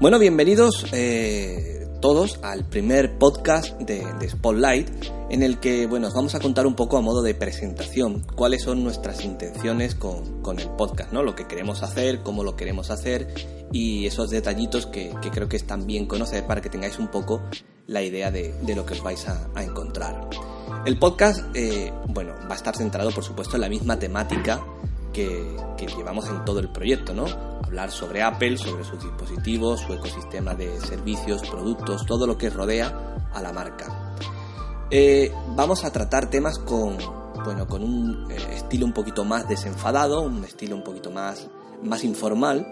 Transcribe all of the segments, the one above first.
Bueno, bienvenidos eh, todos al primer podcast de, Spotlight en el que bueno, os vamos a contar un poco a modo de presentación cuáles son nuestras intenciones con, el podcast, ¿no? lo que queremos hacer, cómo lo queremos hacer y esos detallitos que, creo que están bien conocer para que tengáis un poco la idea de, lo que os vais a, encontrar. El podcast eh, bueno, va a estar centrado por supuesto en la misma temática que, llevamos en todo el proyecto, ¿no? hablar sobre Apple, sobre sus dispositivos, su ecosistema de servicios, productos, todo lo que rodea a la marca. Eh, vamos a tratar temas con, bueno, con un eh, estilo un poquito más desenfadado, un estilo un poquito más, más informal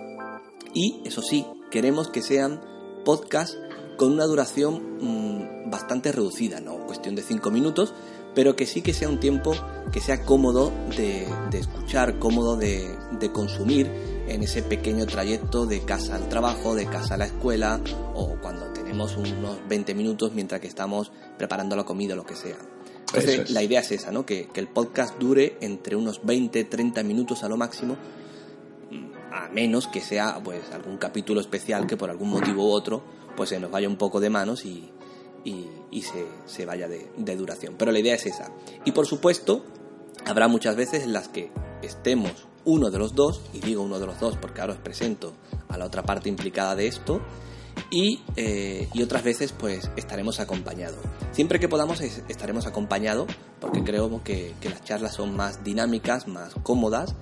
y, eso sí, queremos que sean podcasts con una duración mm, bastante reducida, no cuestión de 5 minutos, pero que sí que sea un tiempo que sea cómodo de, escuchar, cómodo de, de consumir en ese pequeño trayecto de casa al trabajo, de casa a la escuela o cuando tenemos unos 20 minutos mientras que estamos preparando la comida o lo que sea. Entonces la idea es esa, ¿no? Que, el podcast dure entre unos 20, 30 minutos a lo máximo, a menos que sea pues algún capítulo especial que por algún motivo u otro pues se nos vaya un poco de manos y, y, se, vaya de, duración. Pero la idea es esa. Y por supuesto, habrá muchas veces en las que estemos uno de los dos, y digo uno de los dos porque ahora os presento a la otra parte implicada de esto, y, eh, otras veces pues estaremos acompañados. Siempre que podamos estaremos acompañados porque creo que, las charlas son más dinámicas, más cómodas,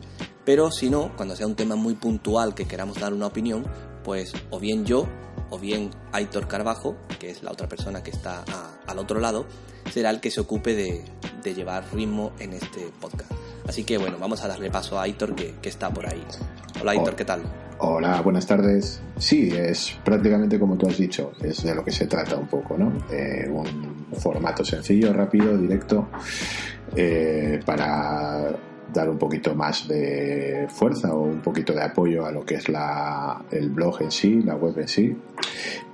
pero si no, cuando sea un tema muy puntual que queramos dar una opinión, pues o bien yo o bien Aitor Carbajo, que es la otra persona que está al otro lado, será el que se ocupe de, de llevar ritmo en este podcast. Así que bueno, vamos a darle paso a Aitor que, está por ahí. Hola Aitor, ¿qué tal? Hola, buenas tardes. Sí, es prácticamente como tú has dicho, es de lo que se trata un poco, ¿no? un formato sencillo, rápido, directo, eh, para dar un poquito más de fuerza o un poquito de apoyo a lo que es la, el blog en sí, la web en sí.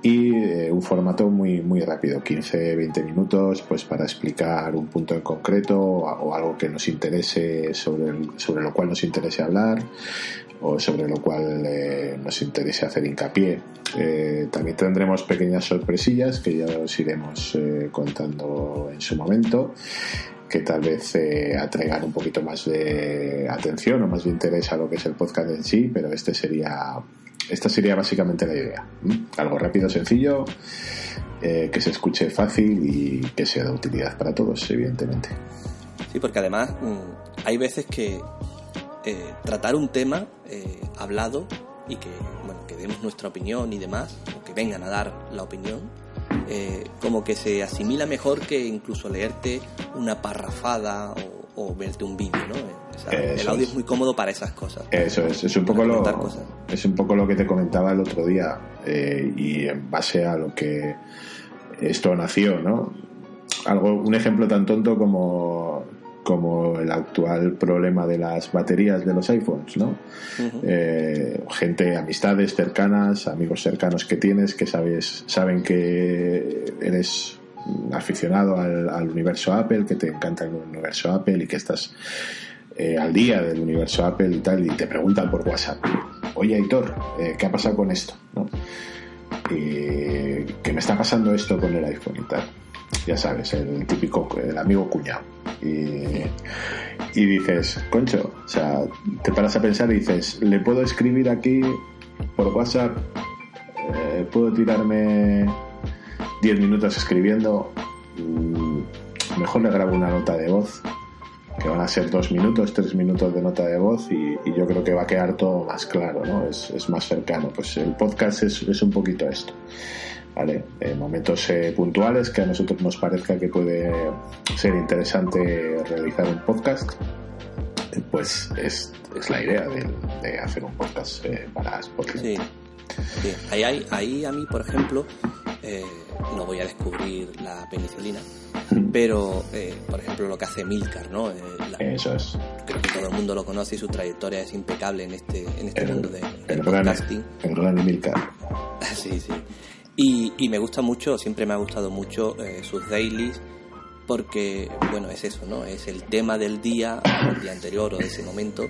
Y eh, un formato muy, muy rápido, 15-20 minutos, pues para explicar un punto en concreto o, algo que nos interese, sobre, sobre lo cual nos interese hablar o sobre lo cual eh, nos interese hacer hincapié. Eh, también tendremos pequeñas sorpresillas que ya os iremos contando en su momento que tal vez eh, atraigan un poquito más de atención o más de interés a lo que es el podcast en sí, pero este sería, esta sería básicamente la idea. Algo rápido, sencillo, eh, que se escuche fácil y que sea de utilidad para todos, evidentemente. Sí, porque además mm, hay veces que eh, tratar un tema hablado y que, bueno, que demos nuestra opinión y demás, o que vengan a dar la opinión, eh, como que se asimila mejor que incluso leerte una parrafada o, verte un vídeo, ¿no? el audio es. muy cómodo para esas cosas. Eso es, es un poco lo, es un poco lo que te comentaba el otro día eh, y en base a lo que esto nació, ¿no? Algo, un ejemplo tan tonto como como el actual problema de las baterías de los iPhones, ¿no? Eh, gente, amistades cercanas, amigos cercanos que tienes que sabes, saben que eres aficionado al, universo Apple, que te encanta el universo Apple y que estás eh, al día del universo Apple y tal, y te preguntan por WhatsApp, oye Aitor, eh, ¿qué ha pasado con esto? ¿No? ¿Qué me está pasando esto con el iPhone y tal ya sabes, el típico, el amigo cuñado. Y, y dices, concho, o sea, te paras a pensar y dices, ¿le puedo escribir aquí por WhatsApp? Eh, ¿Puedo tirarme 10 minutos escribiendo? Mm, mejor le grabo una nota de voz, que van a ser dos minutos, tres minutos de nota de voz y, yo creo que va a quedar todo más claro, ¿no? Es, es más cercano. Pues el podcast es, es un poquito esto. ¿Vale? En momentos eh, puntuales que a nosotros nos parezca que puede ser interesante realizar un podcast, pues es, la idea de, hacer un podcast eh, para Spotify. Sí, Ahí, ahí a mí, por ejemplo, eh, no voy a descubrir la penicilina, pero, por ejemplo, lo que hace Milcar, ¿no? Eso es. Creo que todo el mundo lo conoce y su trayectoria es impecable en este, en este mundo de, el podcasting. el gran Milcar. sí, sí. Y, me gusta mucho, siempre me ha gustado mucho eh, sus dailies, porque, bueno, es eso, ¿no? Es el tema del día, o del día anterior o de ese momento,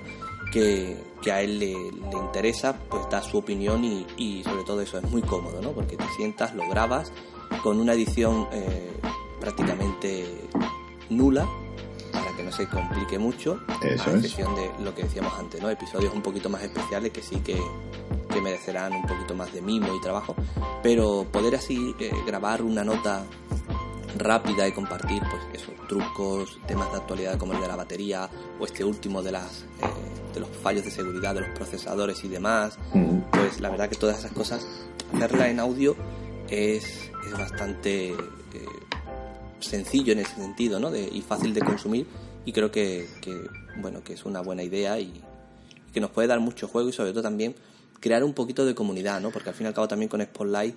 que, a él le, interesa, pues da su opinión y, sobre todo eso es muy cómodo, ¿no? Porque te sientas, lo grabas con una edición eh, prácticamente nula para que no se complique mucho, Eso a excepción de lo que decíamos antes, ¿no? Episodios un poquito más especiales que sí que, merecerán un poquito más de mimo y trabajo, pero poder así eh, grabar una nota rápida y compartir pues esos trucos, temas de actualidad como el de la batería o este último de las eh, de los fallos de seguridad de los procesadores y demás, pues la verdad que todas esas cosas hacerla en audio es, es bastante eh, sencillo en ese sentido, ¿no? De, y fácil de consumir y creo que, que, bueno que es una buena idea y, que nos puede dar mucho juego y sobre todo también crear un poquito de comunidad, ¿no? Porque al fin y al cabo también con Spotlight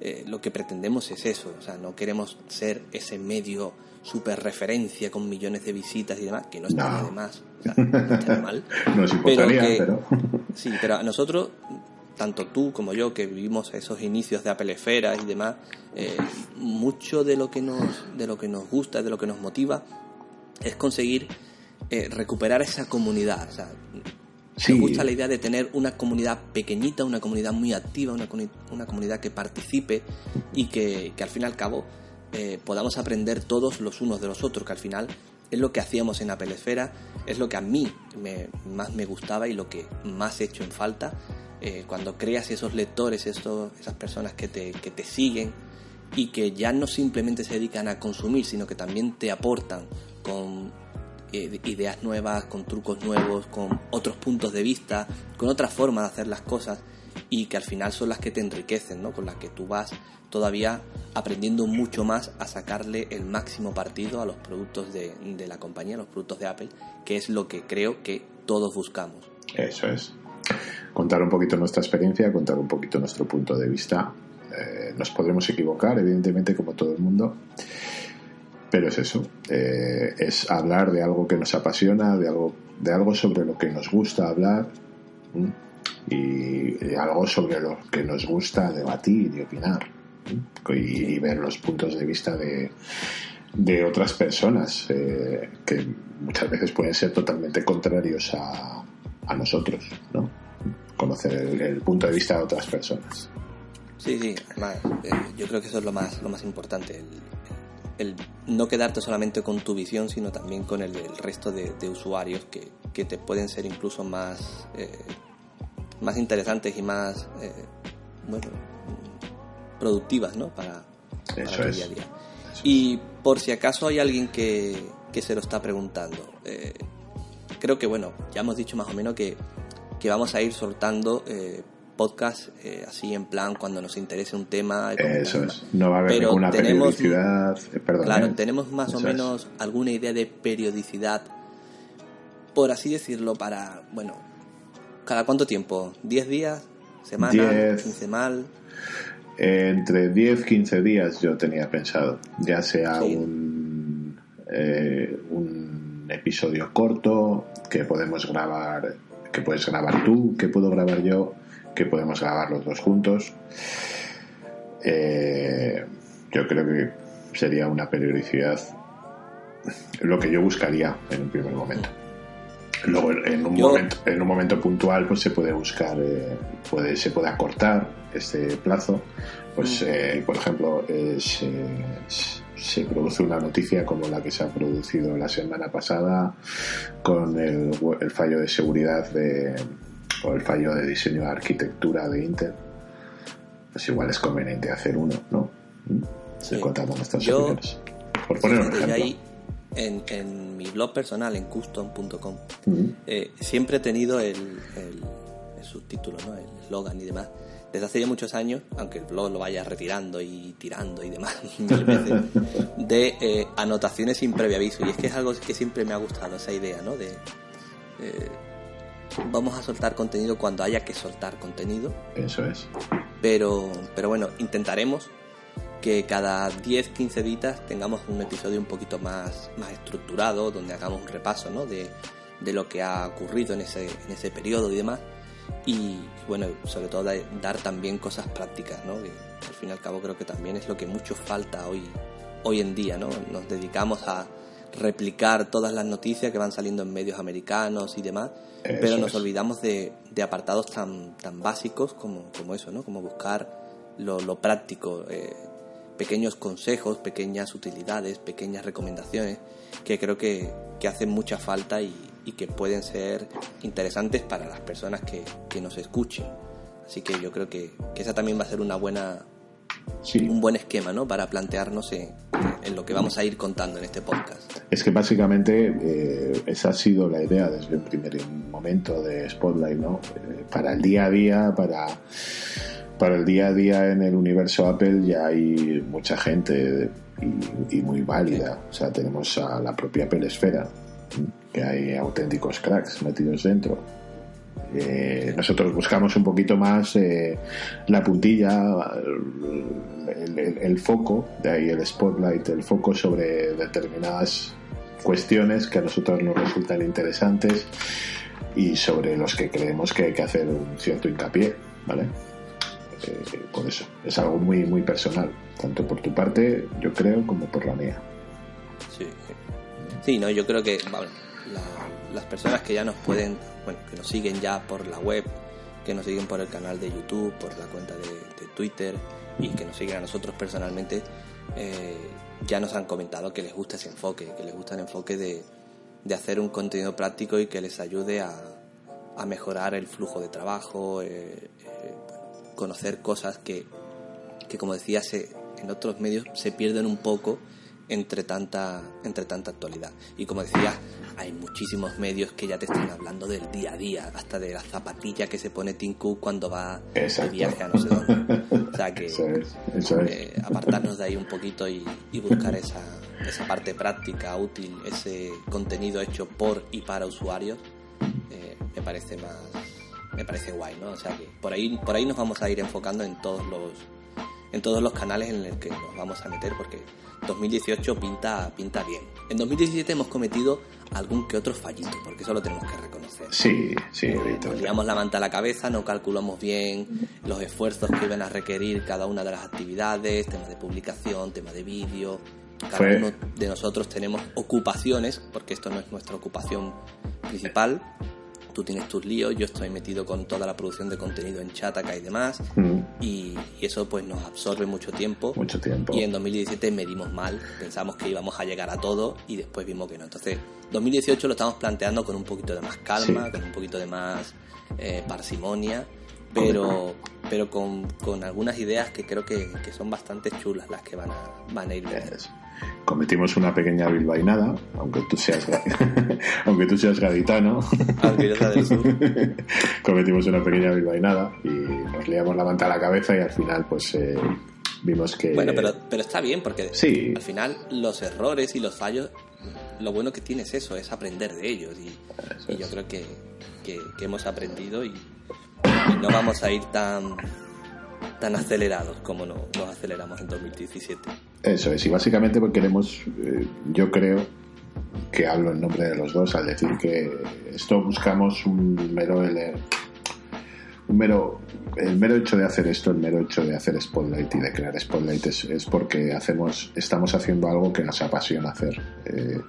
eh, lo que pretendemos es eso, o sea, no queremos ser ese medio super referencia con millones de visitas y demás, que no está no. de más, no está mal. Nos importaría, pero, Sí, pero a nosotros, tanto tú como yo, que vivimos esos inicios de Apple Esfera y demás, eh, mucho de lo que nos, de lo que nos gusta, de lo que nos motiva, es conseguir eh, recuperar esa comunidad. O sea, me gusta la idea de tener una comunidad pequeñita, una comunidad muy activa, una, una comunidad que participe y que, que al fin y al cabo eh, podamos aprender todos los unos de los otros, que al final es lo que hacíamos en Apple Esfera, es lo que a mí me, más me gustaba y lo que más he hecho en falta. Eh, cuando creas esos lectores, esos, esas personas que te, que te siguen y que ya no simplemente se dedican a consumir, sino que también te aportan con ideas nuevas, con trucos nuevos, con otros puntos de vista, con otra forma de hacer las cosas y que al final son las que te enriquecen, ¿no? con las que tú vas todavía aprendiendo mucho más a sacarle el máximo partido a los productos de, de la compañía, a los productos de Apple, que es lo que creo que todos buscamos. Eso es. Contar un poquito nuestra experiencia, contar un poquito nuestro punto de vista. Eh, nos podremos equivocar, evidentemente, como todo el mundo. Pero es eso, eh, es hablar de algo que nos apasiona, de algo, de algo sobre lo que nos gusta hablar y, algo sobre lo que nos gusta debatir y opinar y, ver los puntos de vista de, de otras personas eh, que muchas veces pueden ser totalmente contrarios a, a nosotros, ¿no? Conocer el, punto de vista de otras personas. Sí, sí, además, eh, yo creo que eso es lo más, lo más importante, el no quedarte solamente con tu visión, sino también con el, resto de, usuarios que, que, te pueden ser incluso más, eh, más interesantes y más eh, bueno, productivas ¿no? para, para día a día. Y por si acaso hay alguien que, que se lo está preguntando, eh, creo que bueno, ya hemos dicho más o menos que, que vamos a ir soltando podcast eh, así en plan cuando nos interese un tema. Eso es, no va a haber ninguna periodicidad. Eh, perdón, claro, ¿eh? tenemos más o menos alguna idea de periodicidad, por así decirlo, para, bueno, ¿cada cuánto tiempo? ¿10 días? ¿Semana? Diez, mal entre 10, 15 días yo tenía pensado, ya sea un, un episodio corto que podemos grabar, que puedes grabar tú, que puedo grabar yo que podemos grabar los dos juntos. Eh, yo creo que sería una periodicidad lo que yo buscaría en un primer momento. Luego en un, momento, en un momento puntual pues se puede buscar, eh, puede, se puede acortar este plazo. Pues mm. eh, por ejemplo se produce una noticia como la que se ha producido la semana pasada con el, el fallo de seguridad de, o el fallo de diseño de arquitectura de Intel, pues igual es conveniente hacer uno, ¿no? Se contamos nuestras Yo, Por poner un ejemplo. Ahí, en, en, mi blog personal, en custom.com, eh, siempre he tenido el, el, subtítulo, ¿no? el slogan y demás. Desde hace ya muchos años, aunque el blog lo vaya retirando y tirando y demás mil veces, de eh, anotaciones sin previo aviso. Y es que es algo que siempre me ha gustado, esa idea, ¿no? De, eh, vamos a soltar contenido cuando haya que soltar contenido. Eso es. Pero, pero bueno, intentaremos que cada 10, 15 días tengamos un episodio un poquito más, más estructurado, donde hagamos un repaso ¿no? de, de lo que ha ocurrido en ese, en ese periodo y demás. Y bueno, sobre todo dar también cosas prácticas, ¿no? Que al fin y al cabo creo que también es lo que mucho falta hoy, hoy en día, ¿no? Nos dedicamos a replicar todas las noticias que van saliendo en medios americanos y demás, pero nos olvidamos de, de, apartados tan, tan básicos como, como eso, ¿no? Como buscar lo, lo práctico, eh, pequeños consejos, pequeñas utilidades, pequeñas recomendaciones que creo que, que hacen mucha falta y, y, que pueden ser interesantes para las personas que, que nos escuchen. Así que yo creo que, que esa también va a ser una buena, un buen esquema ¿no? para plantearnos en, en, lo que vamos a ir contando en este podcast. Es que básicamente eh, esa ha sido la idea desde el primer momento de Spotlight, ¿no? Eh, para el día a día, para para el día a día en el universo Apple ya hay mucha gente y, muy válida. O sea, tenemos a la propia Apple Esfera, que hay auténticos cracks metidos dentro. Eh, nosotros buscamos un poquito más eh, la puntilla, el, foco, de ahí el spotlight, el foco sobre determinadas cuestiones que a nosotros nos resultan interesantes y sobre los que creemos que hay que hacer un cierto hincapié, ¿vale? Eh, eso. Es algo muy, muy personal, tanto por tu parte, yo creo, como por la mía. Sí, sí no, yo creo que las personas que ya nos pueden, bueno, que nos siguen ya por la web, que nos siguen por el canal de YouTube, por la cuenta de, Twitter y que nos siguen a nosotros personalmente, eh, ya nos han comentado que les gusta ese enfoque, que les gusta el enfoque de, de hacer un contenido práctico y que les ayude a, a mejorar el flujo de trabajo, eh, eh, conocer cosas que, que como decía, se, en otros medios se pierden un poco entre tanta, entre tanta actualidad. Y como decía, hay muchísimos medios que ya te están hablando del día a día, hasta de la zapatilla que se pone Tim Cook cuando va de viaje a no sé dónde. O sea que eh, apartarnos de ahí un poquito y, y buscar esa, esa parte práctica, útil, ese contenido hecho por y para usuarios, eh, me parece más, me parece guay, ¿no? O sea que por ahí, por ahí nos vamos a ir enfocando en todos los en todos los canales en los que nos vamos a meter porque 2018 pinta, pinta bien. En 2017 hemos cometido algún que otro fallito, porque eso lo tenemos que reconocer. Sí, sí, eh, Nos liamos la manta a la cabeza, no calculamos bien los esfuerzos que iban a requerir cada una de las actividades, temas de publicación, tema de vídeo. Cada uno de nosotros tenemos ocupaciones, porque esto no es nuestra ocupación principal tú tienes tus líos, yo estoy metido con toda la producción de contenido en Chataka y demás, mm. y, eso pues nos absorbe mucho tiempo. Mucho tiempo. Y en 2017 medimos mal, pensamos que íbamos a llegar a todo y después vimos que no. Entonces, 2018 lo estamos planteando con un poquito de más calma, con un poquito de más eh, parsimonia, pero, pero con, con, algunas ideas que creo que, que, son bastante chulas las que van a, van a ir bien cometimos una pequeña bilbainada, aunque tú seas, aunque tú seas gaditano. cometimos una pequeña bilbainada y nos liamos la manta a la cabeza y al final pues eh, vimos que... Bueno, pero, pero está bien porque sí. al final los errores y los fallos, lo bueno que tiene es eso, es aprender de ellos y, y yo creo que, que, que, hemos aprendido y, y no vamos a ir tan tan acelerados como no, nos aceleramos en 2017. Eso es, y básicamente porque queremos, eh, yo creo que hablo en nombre de los dos al decir que esto buscamos un mero un mero el mero hecho de hacer esto el mero hecho de hacer Spotlight y de crear Spotlight es, porque hacemos estamos haciendo algo que nos apasiona hacer eh,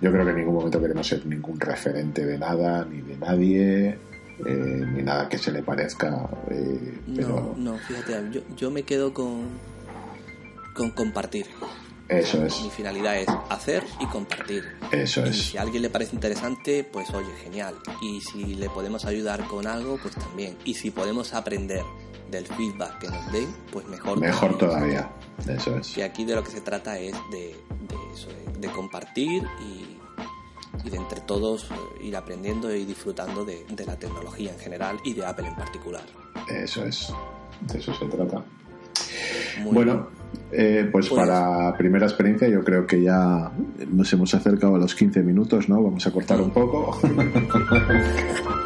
yo creo que en ningún momento queremos ser ningún referente de nada ni de nadie eh, ni nada que se le parezca. Eh, pero... No, no, fíjate, yo, yo me quedo con, con compartir. Eso es. Mi finalidad es hacer y compartir. Eso es. Si a alguien le parece interesante, pues oye, genial. Y si le podemos ayudar con algo, pues también. Y si podemos aprender del feedback que nos den, pues mejor. Mejor todavía. Eso es. Y aquí de lo que se trata es de, de eso, de compartir y y de entre todos eh, ir aprendiendo y disfrutando de, de, la tecnología en general y de Apple en particular. Eso es, de eso se trata. bueno, eh, pues, pues, para primera experiencia yo creo que ya nos hemos acercado a los 15 minutos, ¿no? Vamos a cortar un poco.